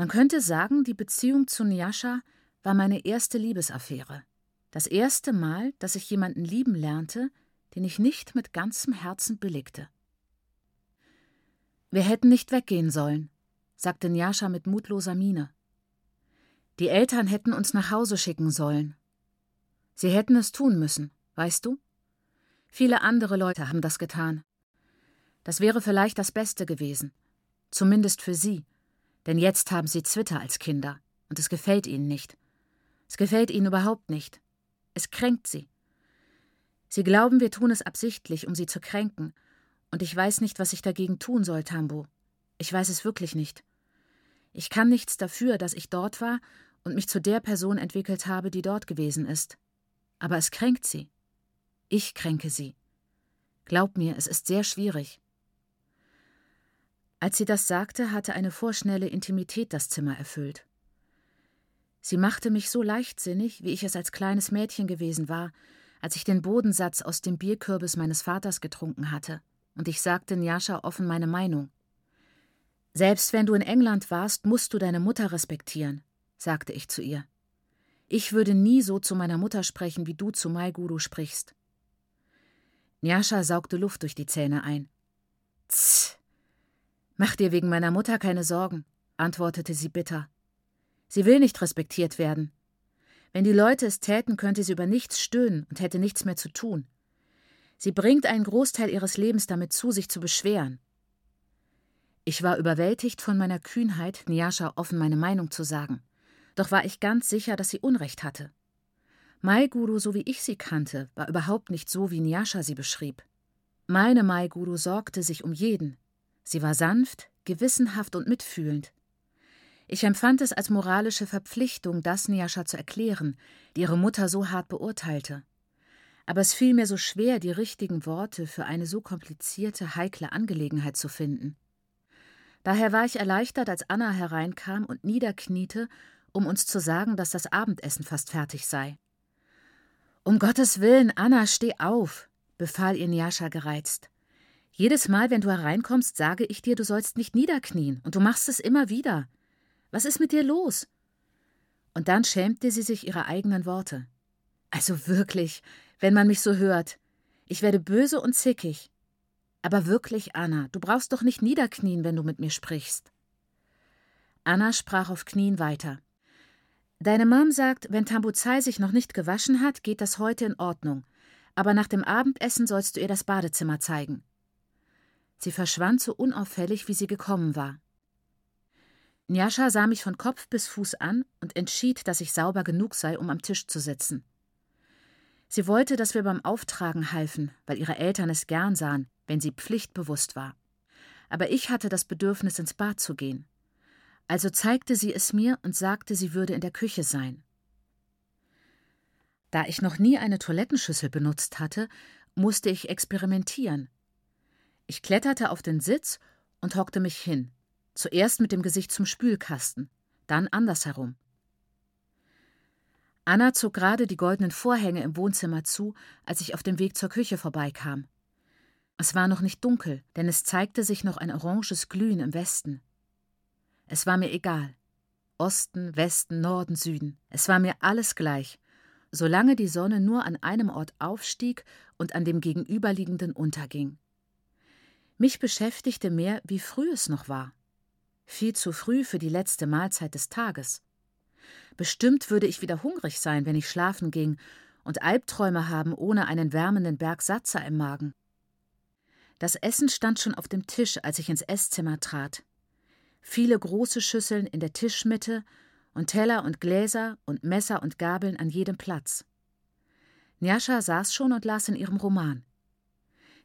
Man könnte sagen, die Beziehung zu Nyasha war meine erste Liebesaffäre. Das erste Mal, dass ich jemanden lieben lernte, den ich nicht mit ganzem Herzen billigte. Wir hätten nicht weggehen sollen, sagte Nyasha mit mutloser Miene. Die Eltern hätten uns nach Hause schicken sollen. Sie hätten es tun müssen, weißt du? Viele andere Leute haben das getan. Das wäre vielleicht das Beste gewesen. Zumindest für sie. Denn jetzt haben sie Twitter als Kinder. Und es gefällt ihnen nicht. Es gefällt ihnen überhaupt nicht. Es kränkt sie. Sie glauben, wir tun es absichtlich, um sie zu kränken. Und ich weiß nicht, was ich dagegen tun soll, Tambo. Ich weiß es wirklich nicht. Ich kann nichts dafür, dass ich dort war und mich zu der Person entwickelt habe, die dort gewesen ist. Aber es kränkt sie. Ich kränke sie. Glaub mir, es ist sehr schwierig. Als sie das sagte, hatte eine vorschnelle Intimität das Zimmer erfüllt. Sie machte mich so leichtsinnig, wie ich es als kleines Mädchen gewesen war, als ich den Bodensatz aus dem Bierkürbis meines Vaters getrunken hatte, und ich sagte Njascha offen meine Meinung. Selbst wenn du in England warst, musst du deine Mutter respektieren, sagte ich zu ihr. Ich würde nie so zu meiner Mutter sprechen, wie du zu Maiguru sprichst. Njascha saugte Luft durch die Zähne ein. Tss. Mach dir wegen meiner Mutter keine Sorgen, antwortete sie bitter. Sie will nicht respektiert werden. Wenn die Leute es täten, könnte sie über nichts stöhnen und hätte nichts mehr zu tun. Sie bringt einen Großteil ihres Lebens damit zu, sich zu beschweren. Ich war überwältigt von meiner Kühnheit, Niascha offen meine Meinung zu sagen. Doch war ich ganz sicher, dass sie Unrecht hatte. Mai Guru, so wie ich sie kannte, war überhaupt nicht so, wie Niascha sie beschrieb. Meine Mai Guru sorgte sich um jeden. Sie war sanft, gewissenhaft und mitfühlend. Ich empfand es als moralische Verpflichtung, das Niascha zu erklären, die ihre Mutter so hart beurteilte. Aber es fiel mir so schwer, die richtigen Worte für eine so komplizierte, heikle Angelegenheit zu finden. Daher war ich erleichtert, als Anna hereinkam und niederkniete, um uns zu sagen, dass das Abendessen fast fertig sei. Um Gottes Willen, Anna, steh auf, befahl ihr Niascha gereizt. Jedes Mal, wenn du hereinkommst, sage ich dir, du sollst nicht niederknien, und du machst es immer wieder. Was ist mit dir los? Und dann schämte sie sich ihrer eigenen Worte. Also wirklich, wenn man mich so hört. Ich werde böse und zickig. Aber wirklich, Anna, du brauchst doch nicht niederknien, wenn du mit mir sprichst. Anna sprach auf Knien weiter. Deine Mom sagt, wenn Tambuzai sich noch nicht gewaschen hat, geht das heute in Ordnung. Aber nach dem Abendessen sollst du ihr das Badezimmer zeigen. Sie verschwand so unauffällig, wie sie gekommen war. Njascha sah mich von Kopf bis Fuß an und entschied, dass ich sauber genug sei, um am Tisch zu sitzen. Sie wollte, dass wir beim Auftragen halfen, weil ihre Eltern es gern sahen, wenn sie pflichtbewusst war. Aber ich hatte das Bedürfnis, ins Bad zu gehen. Also zeigte sie es mir und sagte, sie würde in der Küche sein. Da ich noch nie eine Toilettenschüssel benutzt hatte, musste ich experimentieren. Ich kletterte auf den Sitz und hockte mich hin. Zuerst mit dem Gesicht zum Spülkasten, dann andersherum. Anna zog gerade die goldenen Vorhänge im Wohnzimmer zu, als ich auf dem Weg zur Küche vorbeikam. Es war noch nicht dunkel, denn es zeigte sich noch ein oranges Glühen im Westen. Es war mir egal. Osten, Westen, Norden, Süden. Es war mir alles gleich, solange die Sonne nur an einem Ort aufstieg und an dem gegenüberliegenden unterging. Mich beschäftigte mehr, wie früh es noch war viel zu früh für die letzte Mahlzeit des Tages. Bestimmt würde ich wieder hungrig sein, wenn ich schlafen ging und Albträume haben ohne einen wärmenden Berg Satzer im Magen. Das Essen stand schon auf dem Tisch, als ich ins Esszimmer trat. Viele große Schüsseln in der Tischmitte und Teller und Gläser und Messer und Gabeln an jedem Platz. Njascha saß schon und las in ihrem Roman.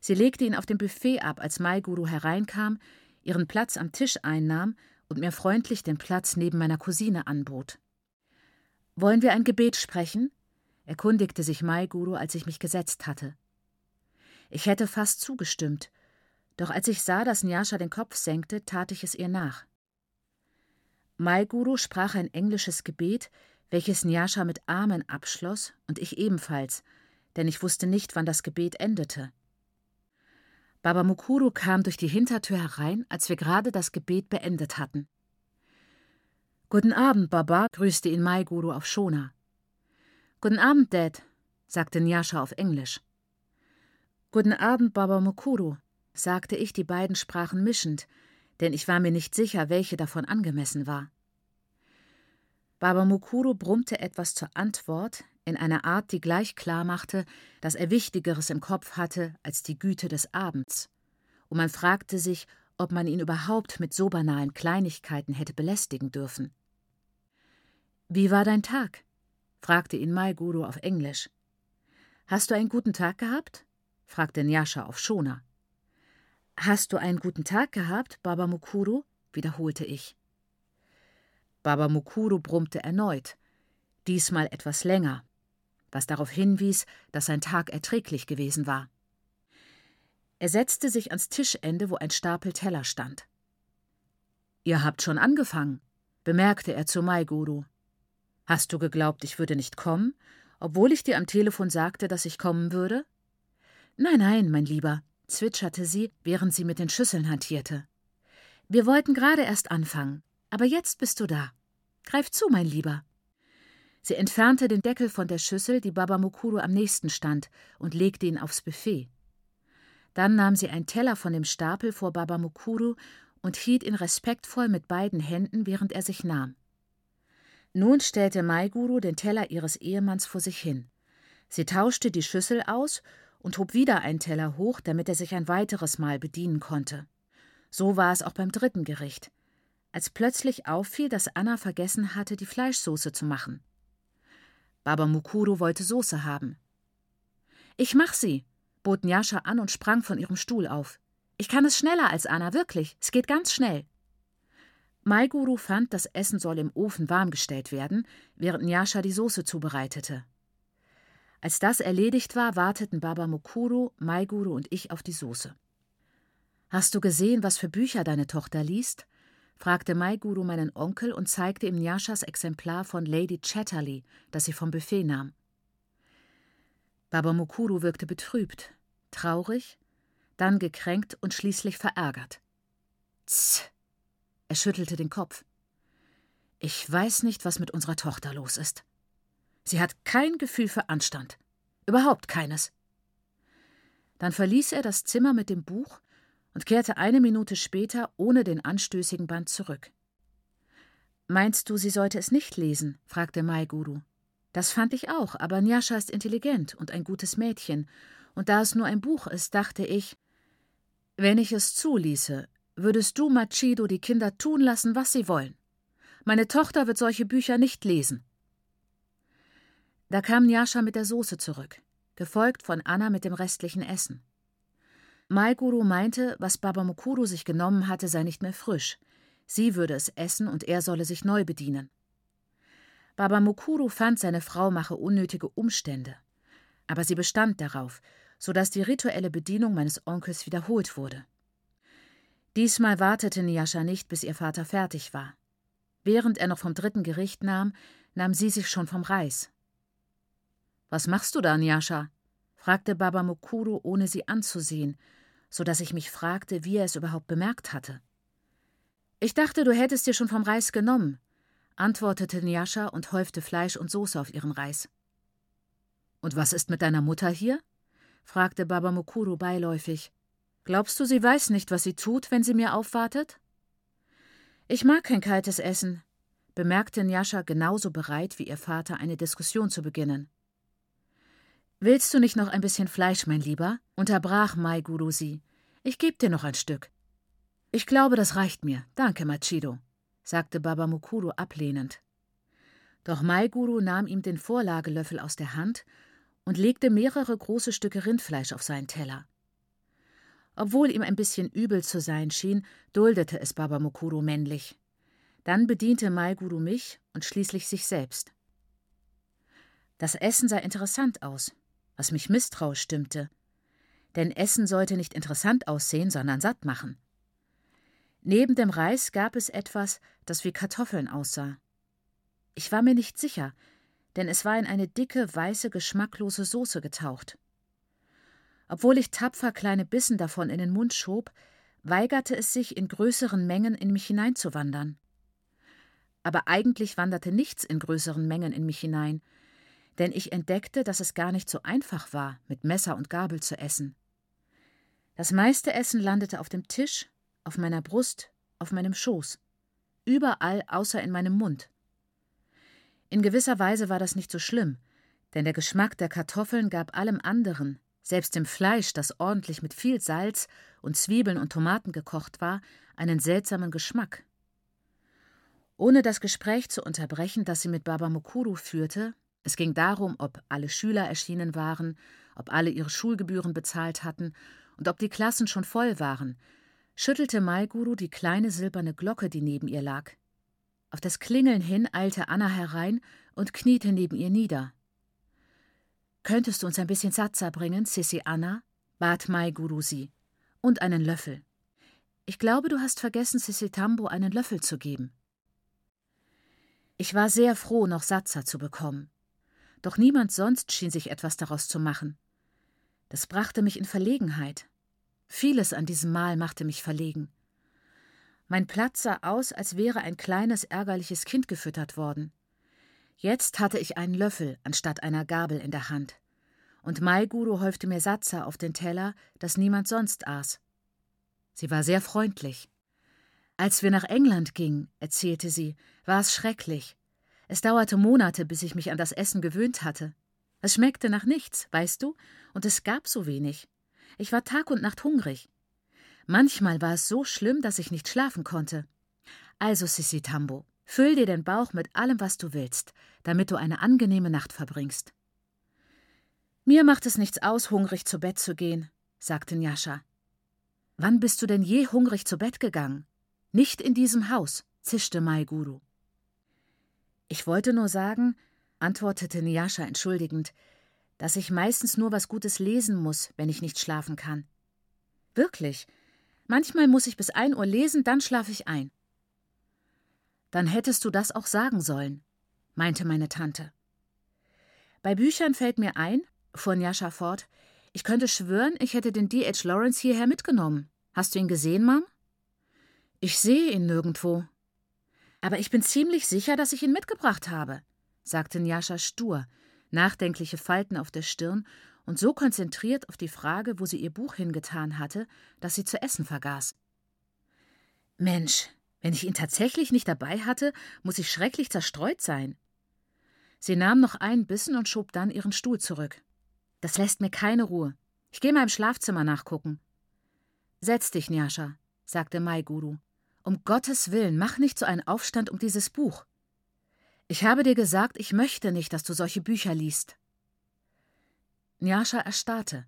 Sie legte ihn auf dem Buffet ab, als Maiguru hereinkam, ihren Platz am Tisch einnahm und mir freundlich den Platz neben meiner Cousine anbot. Wollen wir ein Gebet sprechen? erkundigte sich Maiguru, als ich mich gesetzt hatte. Ich hätte fast zugestimmt, doch als ich sah, dass Nyasha den Kopf senkte, tat ich es ihr nach. Maiguru sprach ein englisches Gebet, welches Nyasha mit Amen abschloss und ich ebenfalls, denn ich wusste nicht, wann das Gebet endete. Baba Mukuru kam durch die Hintertür herein, als wir gerade das Gebet beendet hatten. Guten Abend, Baba, grüßte ihn Maiguru auf Shona. Guten Abend, Dad, sagte Nyasha auf Englisch. Guten Abend, Baba Mukuru, sagte ich die beiden Sprachen mischend, denn ich war mir nicht sicher, welche davon angemessen war. Baba Mukuru brummte etwas zur Antwort in einer Art, die gleich klar machte, dass er Wichtigeres im Kopf hatte als die Güte des Abends. Und man fragte sich, ob man ihn überhaupt mit so banalen Kleinigkeiten hätte belästigen dürfen. Wie war dein Tag? fragte ihn Maiguru auf Englisch. Hast du einen guten Tag gehabt? fragte Nyasha auf Shona. Hast du einen guten Tag gehabt, Baba Mukuru? wiederholte ich. Baba Mukuru brummte erneut, diesmal etwas länger, was darauf hinwies, dass sein Tag erträglich gewesen war. Er setzte sich ans Tischende, wo ein Stapel Teller stand. Ihr habt schon angefangen, bemerkte er zu Maiguru. Hast du geglaubt, ich würde nicht kommen, obwohl ich dir am Telefon sagte, dass ich kommen würde? Nein, nein, mein Lieber, zwitscherte sie, während sie mit den Schüsseln hantierte. Wir wollten gerade erst anfangen, aber jetzt bist du da. Greif zu, mein Lieber. Sie entfernte den Deckel von der Schüssel, die Baba Mukuru am nächsten stand, und legte ihn aufs Buffet. Dann nahm sie einen Teller von dem Stapel vor Baba Mukuru und hielt ihn respektvoll mit beiden Händen, während er sich nahm. Nun stellte Maiguru den Teller ihres Ehemanns vor sich hin. Sie tauschte die Schüssel aus und hob wieder einen Teller hoch, damit er sich ein weiteres Mal bedienen konnte. So war es auch beim dritten Gericht, als plötzlich auffiel, dass Anna vergessen hatte, die Fleischsoße zu machen. Baba Mukuru wollte Soße haben. Ich mach sie, bot Nyasha an und sprang von ihrem Stuhl auf. Ich kann es schneller als Anna, wirklich. Es geht ganz schnell. Maiguru fand, das Essen soll im Ofen warmgestellt werden, während Nyasha die Soße zubereitete. Als das erledigt war, warteten Baba Mukuru, Maiguru und ich auf die Soße. Hast du gesehen, was für Bücher deine Tochter liest? Fragte Maiguru meinen Onkel und zeigte ihm Nyashas Exemplar von Lady Chatterley, das sie vom Buffet nahm. Baba Mukuru wirkte betrübt, traurig, dann gekränkt und schließlich verärgert. Tss, er schüttelte den Kopf. Ich weiß nicht, was mit unserer Tochter los ist. Sie hat kein Gefühl für Anstand. Überhaupt keines. Dann verließ er das Zimmer mit dem Buch und kehrte eine Minute später ohne den anstößigen Band zurück. Meinst du, sie sollte es nicht lesen? fragte Mai Guru. Das fand ich auch, aber Nyasha ist intelligent und ein gutes Mädchen, und da es nur ein Buch ist, dachte ich, wenn ich es zuließe, würdest du, Machido, die Kinder tun lassen, was sie wollen. Meine Tochter wird solche Bücher nicht lesen. Da kam Nyasha mit der Soße zurück, gefolgt von Anna mit dem restlichen Essen. Maiguru meinte, was Baba Mukuru sich genommen hatte, sei nicht mehr frisch. Sie würde es essen und er solle sich neu bedienen. Baba Mukuru fand, seine Frau mache unnötige Umstände. Aber sie bestand darauf, so dass die rituelle Bedienung meines Onkels wiederholt wurde. Diesmal wartete Nyasha nicht, bis ihr Vater fertig war. Während er noch vom dritten Gericht nahm, nahm sie sich schon vom Reis. Was machst du da, Nyasha? Fragte Baba Mukuru, ohne sie anzusehen, so dass ich mich fragte, wie er es überhaupt bemerkt hatte. Ich dachte, du hättest dir schon vom Reis genommen, antwortete Nyasha und häufte Fleisch und Soße auf ihren Reis. Und was ist mit deiner Mutter hier? fragte Baba Mukuru beiläufig. Glaubst du, sie weiß nicht, was sie tut, wenn sie mir aufwartet? Ich mag kein kaltes Essen, bemerkte Njascha genauso bereit wie ihr Vater, eine Diskussion zu beginnen. Willst du nicht noch ein bisschen Fleisch, mein Lieber? unterbrach Mai Guru sie. Ich geb dir noch ein Stück. Ich glaube, das reicht mir. Danke, Machido, sagte Baba Mukuru ablehnend. Doch Mai Guru nahm ihm den Vorlagelöffel aus der Hand und legte mehrere große Stücke Rindfleisch auf seinen Teller. Obwohl ihm ein bisschen übel zu sein schien, duldete es Baba Mukuru männlich. Dann bediente Maiguru mich und schließlich sich selbst. Das Essen sah interessant aus, was mich misstrauisch stimmte. Denn Essen sollte nicht interessant aussehen, sondern satt machen. Neben dem Reis gab es etwas, das wie Kartoffeln aussah. Ich war mir nicht sicher, denn es war in eine dicke, weiße, geschmacklose Soße getaucht. Obwohl ich tapfer kleine Bissen davon in den Mund schob, weigerte es sich in größeren Mengen in mich hineinzuwandern. aber eigentlich wanderte nichts in größeren Mengen in mich hinein, denn ich entdeckte, dass es gar nicht so einfach war, mit Messer und Gabel zu essen. Das meiste Essen landete auf dem Tisch, auf meiner Brust, auf meinem Schoß, überall außer in meinem Mund. In gewisser Weise war das nicht so schlimm, denn der Geschmack der Kartoffeln gab allem anderen, selbst dem Fleisch, das ordentlich mit viel Salz und Zwiebeln und Tomaten gekocht war, einen seltsamen Geschmack. Ohne das Gespräch zu unterbrechen, das sie mit Baba Mukuru führte, es ging darum, ob alle Schüler erschienen waren, ob alle ihre Schulgebühren bezahlt hatten und ob die Klassen schon voll waren, schüttelte Maiguru die kleine silberne Glocke, die neben ihr lag. Auf das Klingeln hin eilte Anna herein und kniete neben ihr nieder. Könntest du uns ein bisschen Satza bringen, Sissi Anna? bat Maiguru sie. Und einen Löffel. Ich glaube, du hast vergessen, Sissi Tambo einen Löffel zu geben. Ich war sehr froh, noch Satza zu bekommen doch niemand sonst schien sich etwas daraus zu machen. Das brachte mich in Verlegenheit. Vieles an diesem Mahl machte mich verlegen. Mein Platz sah aus, als wäre ein kleines, ärgerliches Kind gefüttert worden. Jetzt hatte ich einen Löffel anstatt einer Gabel in der Hand. Und Maiguru häufte mir Satza auf den Teller, das niemand sonst aß. Sie war sehr freundlich. Als wir nach England gingen, erzählte sie, war es schrecklich. Es dauerte Monate, bis ich mich an das Essen gewöhnt hatte. Es schmeckte nach nichts, weißt du, und es gab so wenig. Ich war Tag und Nacht hungrig. Manchmal war es so schlimm, dass ich nicht schlafen konnte. Also, Sissi Tambo, füll dir den Bauch mit allem, was du willst, damit du eine angenehme Nacht verbringst. Mir macht es nichts aus, hungrig zu Bett zu gehen, sagte Njascha. Wann bist du denn je hungrig zu Bett gegangen? Nicht in diesem Haus, zischte Maiguru. Ich wollte nur sagen, antwortete Niascha entschuldigend, dass ich meistens nur was Gutes lesen muss, wenn ich nicht schlafen kann. Wirklich. Manchmal muss ich bis ein Uhr lesen, dann schlafe ich ein. Dann hättest du das auch sagen sollen, meinte meine Tante. Bei Büchern fällt mir ein, fuhr Njascha fort, ich könnte schwören, ich hätte den D.H. Lawrence hierher mitgenommen. Hast du ihn gesehen, Mom? Ich sehe ihn nirgendwo, aber ich bin ziemlich sicher, dass ich ihn mitgebracht habe, sagte Njascha stur, nachdenkliche Falten auf der Stirn und so konzentriert auf die Frage, wo sie ihr Buch hingetan hatte, dass sie zu essen vergaß. Mensch, wenn ich ihn tatsächlich nicht dabei hatte, muss ich schrecklich zerstreut sein. Sie nahm noch einen Bissen und schob dann ihren Stuhl zurück. Das lässt mir keine Ruhe. Ich gehe mal im Schlafzimmer nachgucken. Setz dich, Njascha, sagte Mai Guru. Um Gottes Willen, mach nicht so einen Aufstand um dieses Buch. Ich habe dir gesagt, ich möchte nicht, dass du solche Bücher liest. Njascha erstarrte.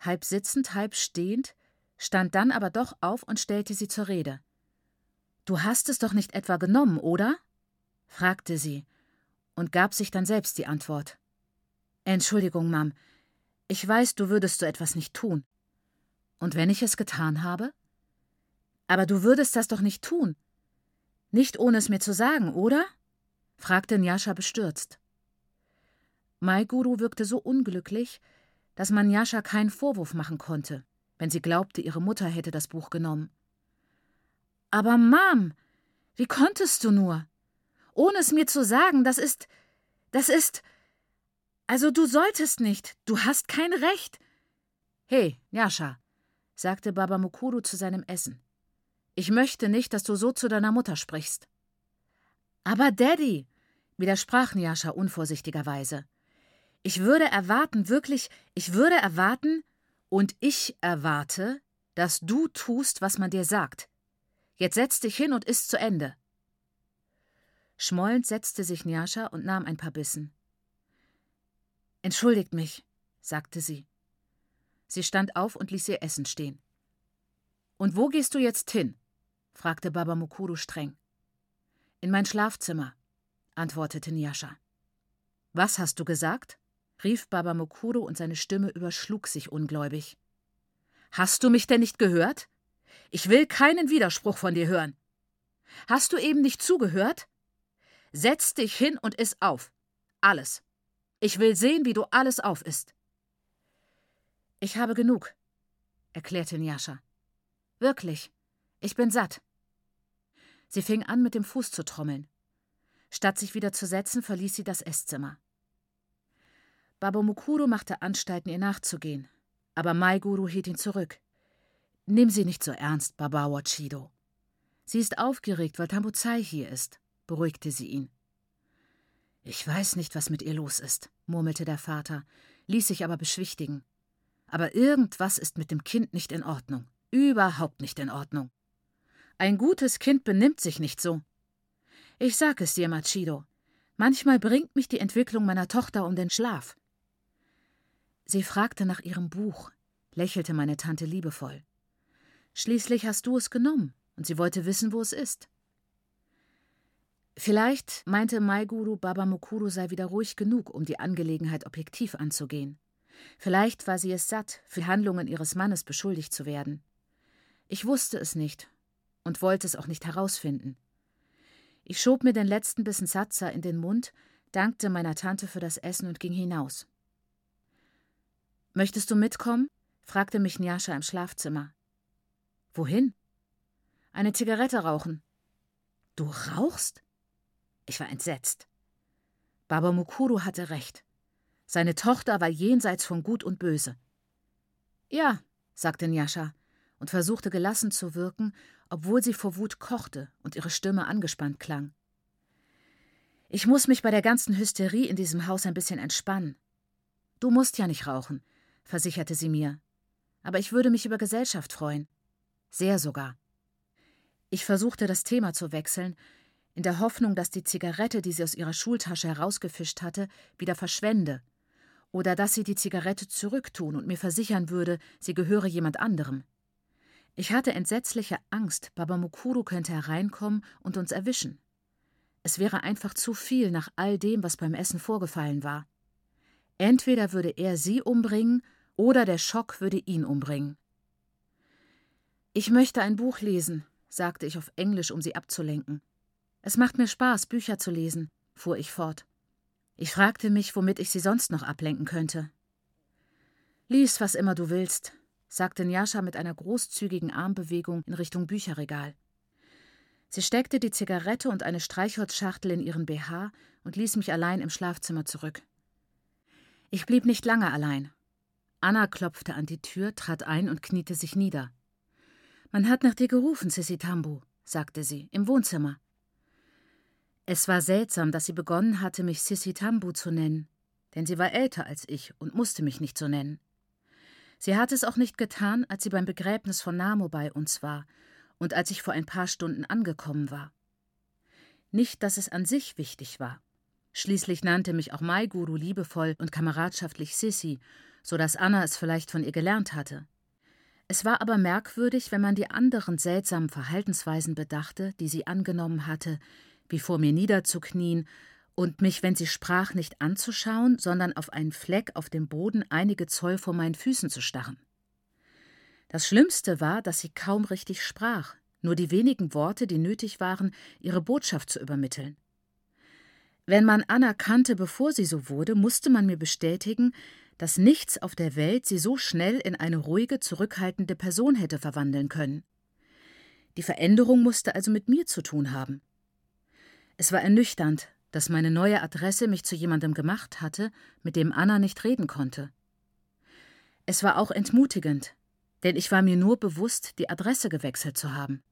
Halb sitzend, halb stehend, stand dann aber doch auf und stellte sie zur Rede. Du hast es doch nicht etwa genommen, oder? fragte sie und gab sich dann selbst die Antwort. Entschuldigung, Mom, ich weiß, du würdest so etwas nicht tun. Und wenn ich es getan habe? Aber du würdest das doch nicht tun. Nicht ohne es mir zu sagen, oder? fragte Njascha bestürzt. Maiguru wirkte so unglücklich, dass man Njascha keinen Vorwurf machen konnte, wenn sie glaubte, ihre Mutter hätte das Buch genommen. Aber Mom, wie konntest du nur? Ohne es mir zu sagen, das ist. das ist. Also du solltest nicht, du hast kein Recht. Hey, Njascha, sagte Baba Mukuru zu seinem Essen. Ich möchte nicht, dass du so zu deiner Mutter sprichst. Aber Daddy, widersprach Njascha unvorsichtigerweise. Ich würde erwarten, wirklich, ich würde erwarten, und ich erwarte, dass du tust, was man dir sagt. Jetzt setz dich hin und iss zu Ende. Schmollend setzte sich Njascha und nahm ein paar Bissen. Entschuldigt mich, sagte sie. Sie stand auf und ließ ihr Essen stehen. Und wo gehst du jetzt hin? Fragte Baba Mukuru streng. In mein Schlafzimmer, antwortete Nyasha. Was hast du gesagt? rief Baba Mukuru und seine Stimme überschlug sich ungläubig. Hast du mich denn nicht gehört? Ich will keinen Widerspruch von dir hören. Hast du eben nicht zugehört? Setz dich hin und iss auf. Alles. Ich will sehen, wie du alles aufisst. Ich habe genug, erklärte Nyasha. Wirklich. Ich bin satt. Sie fing an, mit dem Fuß zu trommeln. Statt sich wieder zu setzen, verließ sie das Esszimmer. Babamukuro machte Anstalten, ihr nachzugehen, aber Maiguru hielt ihn zurück. Nimm sie nicht so ernst, Babawa Chido. Sie ist aufgeregt, weil Tambuzai hier ist, beruhigte sie ihn. Ich weiß nicht, was mit ihr los ist, murmelte der Vater, ließ sich aber beschwichtigen. Aber irgendwas ist mit dem Kind nicht in Ordnung. Überhaupt nicht in Ordnung. Ein gutes Kind benimmt sich nicht so. Ich sag es dir, Machido. Manchmal bringt mich die Entwicklung meiner Tochter um den Schlaf. Sie fragte nach ihrem Buch, lächelte meine Tante liebevoll. Schließlich hast du es genommen, und sie wollte wissen, wo es ist. Vielleicht meinte Maiguru Baba Mukuru sei wieder ruhig genug, um die Angelegenheit objektiv anzugehen. Vielleicht war sie es satt, für Handlungen ihres Mannes beschuldigt zu werden. Ich wusste es nicht und wollte es auch nicht herausfinden. Ich schob mir den letzten Bissen Satza in den Mund, dankte meiner Tante für das Essen und ging hinaus. Möchtest du mitkommen? fragte mich Njascha im Schlafzimmer. Wohin? Eine Zigarette rauchen. Du rauchst? Ich war entsetzt. Baba Mukuru hatte recht. Seine Tochter war jenseits von Gut und Böse. Ja, sagte Njascha und versuchte gelassen zu wirken, obwohl sie vor Wut kochte und ihre Stimme angespannt klang. Ich muss mich bei der ganzen Hysterie in diesem Haus ein bisschen entspannen. Du musst ja nicht rauchen, versicherte sie mir. Aber ich würde mich über Gesellschaft freuen. Sehr sogar. Ich versuchte das Thema zu wechseln, in der Hoffnung, dass die Zigarette, die sie aus ihrer Schultasche herausgefischt hatte, wieder verschwende, oder dass sie die Zigarette zurücktun und mir versichern würde, sie gehöre jemand anderem. Ich hatte entsetzliche Angst, Baba Mukuru könnte hereinkommen und uns erwischen. Es wäre einfach zu viel nach all dem, was beim Essen vorgefallen war. Entweder würde er sie umbringen, oder der Schock würde ihn umbringen. Ich möchte ein Buch lesen, sagte ich auf Englisch, um sie abzulenken. Es macht mir Spaß, Bücher zu lesen, fuhr ich fort. Ich fragte mich, womit ich sie sonst noch ablenken könnte. Lies, was immer du willst, sagte Njascha mit einer großzügigen Armbewegung in Richtung Bücherregal. Sie steckte die Zigarette und eine Streichholzschachtel in ihren BH und ließ mich allein im Schlafzimmer zurück. Ich blieb nicht lange allein. Anna klopfte an die Tür, trat ein und kniete sich nieder. Man hat nach dir gerufen, Sissi Tambu, sagte sie, im Wohnzimmer. Es war seltsam, dass sie begonnen hatte, mich Sissi Tambu zu nennen, denn sie war älter als ich und musste mich nicht so nennen. Sie hatte es auch nicht getan, als sie beim Begräbnis von Namo bei uns war und als ich vor ein paar Stunden angekommen war. Nicht, dass es an sich wichtig war. Schließlich nannte mich auch Maiguru liebevoll und kameradschaftlich Sissi, so dass Anna es vielleicht von ihr gelernt hatte. Es war aber merkwürdig, wenn man die anderen seltsamen Verhaltensweisen bedachte, die sie angenommen hatte, wie vor mir niederzuknien und mich, wenn sie sprach, nicht anzuschauen, sondern auf einen Fleck auf dem Boden einige Zoll vor meinen Füßen zu starren. Das Schlimmste war, dass sie kaum richtig sprach, nur die wenigen Worte, die nötig waren, ihre Botschaft zu übermitteln. Wenn man Anna kannte, bevor sie so wurde, musste man mir bestätigen, dass nichts auf der Welt sie so schnell in eine ruhige, zurückhaltende Person hätte verwandeln können. Die Veränderung musste also mit mir zu tun haben. Es war ernüchternd, dass meine neue Adresse mich zu jemandem gemacht hatte, mit dem Anna nicht reden konnte. Es war auch entmutigend, denn ich war mir nur bewusst, die Adresse gewechselt zu haben.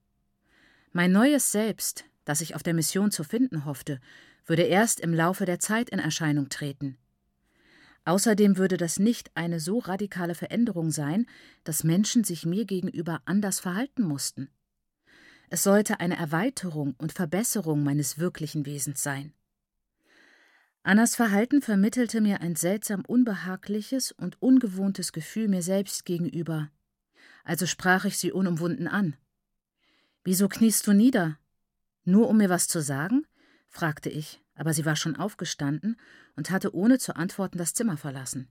Mein neues Selbst, das ich auf der Mission zu finden hoffte, würde erst im Laufe der Zeit in Erscheinung treten. Außerdem würde das nicht eine so radikale Veränderung sein, dass Menschen sich mir gegenüber anders verhalten mussten. Es sollte eine Erweiterung und Verbesserung meines wirklichen Wesens sein. Annas Verhalten vermittelte mir ein seltsam unbehagliches und ungewohntes Gefühl mir selbst gegenüber. Also sprach ich sie unumwunden an. Wieso kniest du nieder? Nur um mir was zu sagen? fragte ich aber sie war schon aufgestanden und hatte ohne zu antworten das Zimmer verlassen.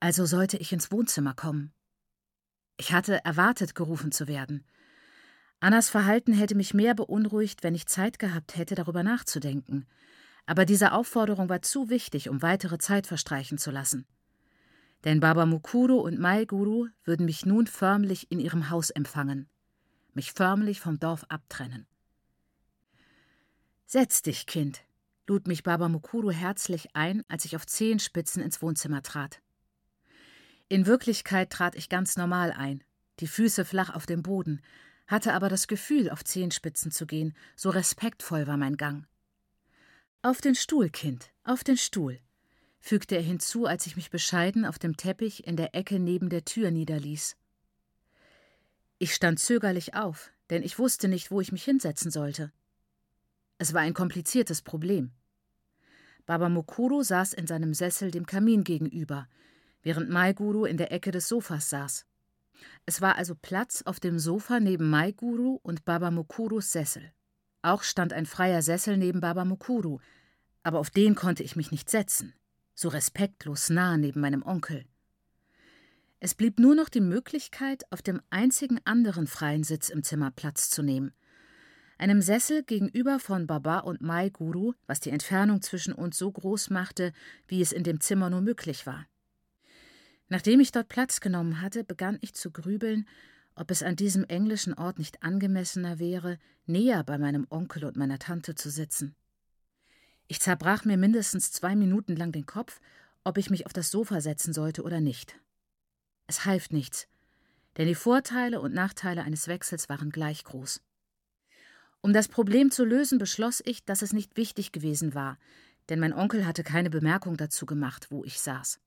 Also sollte ich ins Wohnzimmer kommen. Ich hatte erwartet, gerufen zu werden. Annas Verhalten hätte mich mehr beunruhigt, wenn ich Zeit gehabt hätte, darüber nachzudenken. Aber diese Aufforderung war zu wichtig, um weitere Zeit verstreichen zu lassen. Denn Baba Mukuru und Maiguru würden mich nun förmlich in ihrem Haus empfangen, mich förmlich vom Dorf abtrennen. Setz dich, Kind, lud mich Baba Mukuru herzlich ein, als ich auf Zehenspitzen ins Wohnzimmer trat. In Wirklichkeit trat ich ganz normal ein, die Füße flach auf dem Boden, hatte aber das Gefühl, auf Zehenspitzen zu gehen, so respektvoll war mein Gang. Auf den Stuhl, Kind, auf den Stuhl, fügte er hinzu, als ich mich bescheiden auf dem Teppich in der Ecke neben der Tür niederließ. Ich stand zögerlich auf, denn ich wusste nicht, wo ich mich hinsetzen sollte. Es war ein kompliziertes Problem. Baba Mokuro saß in seinem Sessel dem Kamin gegenüber, während Maiguru in der Ecke des Sofas saß. Es war also Platz auf dem Sofa neben Maiguru und Baba Mokurus Sessel. Auch stand ein freier Sessel neben Baba Mokuru, aber auf den konnte ich mich nicht setzen, so respektlos nah neben meinem Onkel. Es blieb nur noch die Möglichkeit, auf dem einzigen anderen freien Sitz im Zimmer Platz zu nehmen – einem Sessel gegenüber von Baba und Mai Guru, was die Entfernung zwischen uns so groß machte, wie es in dem Zimmer nur möglich war. Nachdem ich dort Platz genommen hatte, begann ich zu grübeln, ob es an diesem englischen Ort nicht angemessener wäre, näher bei meinem Onkel und meiner Tante zu sitzen. Ich zerbrach mir mindestens zwei Minuten lang den Kopf, ob ich mich auf das Sofa setzen sollte oder nicht. Es half nichts, denn die Vorteile und Nachteile eines Wechsels waren gleich groß. Um das Problem zu lösen, beschloss ich, dass es nicht wichtig gewesen war, denn mein Onkel hatte keine Bemerkung dazu gemacht, wo ich saß.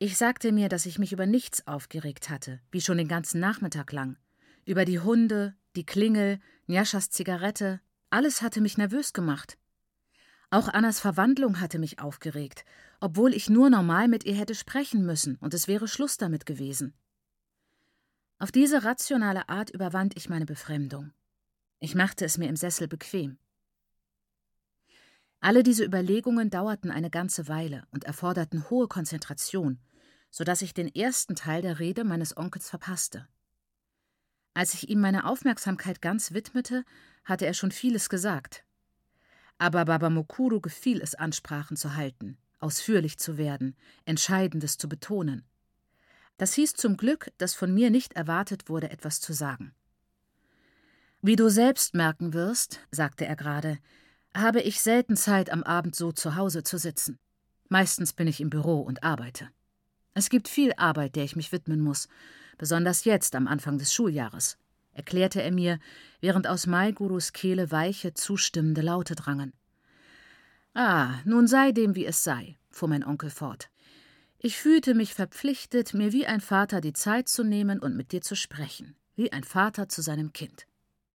Ich sagte mir, dass ich mich über nichts aufgeregt hatte, wie schon den ganzen Nachmittag lang. Über die Hunde, die Klingel, Njaschas Zigarette, alles hatte mich nervös gemacht. Auch Annas Verwandlung hatte mich aufgeregt, obwohl ich nur normal mit ihr hätte sprechen müssen und es wäre Schluss damit gewesen. Auf diese rationale Art überwand ich meine Befremdung. Ich machte es mir im Sessel bequem. Alle diese Überlegungen dauerten eine ganze Weile und erforderten hohe Konzentration, so dass ich den ersten Teil der Rede meines Onkels verpasste. Als ich ihm meine Aufmerksamkeit ganz widmete, hatte er schon vieles gesagt. Aber Baba Mokuru gefiel es, Ansprachen zu halten, ausführlich zu werden, Entscheidendes zu betonen. Das hieß zum Glück, dass von mir nicht erwartet wurde, etwas zu sagen. Wie du selbst merken wirst, sagte er gerade, habe ich selten Zeit, am Abend so zu Hause zu sitzen. Meistens bin ich im Büro und arbeite. Es gibt viel Arbeit, der ich mich widmen muss, besonders jetzt am Anfang des Schuljahres, erklärte er mir, während aus Maigurus Kehle weiche, zustimmende Laute drangen. Ah, nun sei dem, wie es sei, fuhr mein Onkel fort. Ich fühlte mich verpflichtet, mir wie ein Vater die Zeit zu nehmen und mit dir zu sprechen, wie ein Vater zu seinem Kind.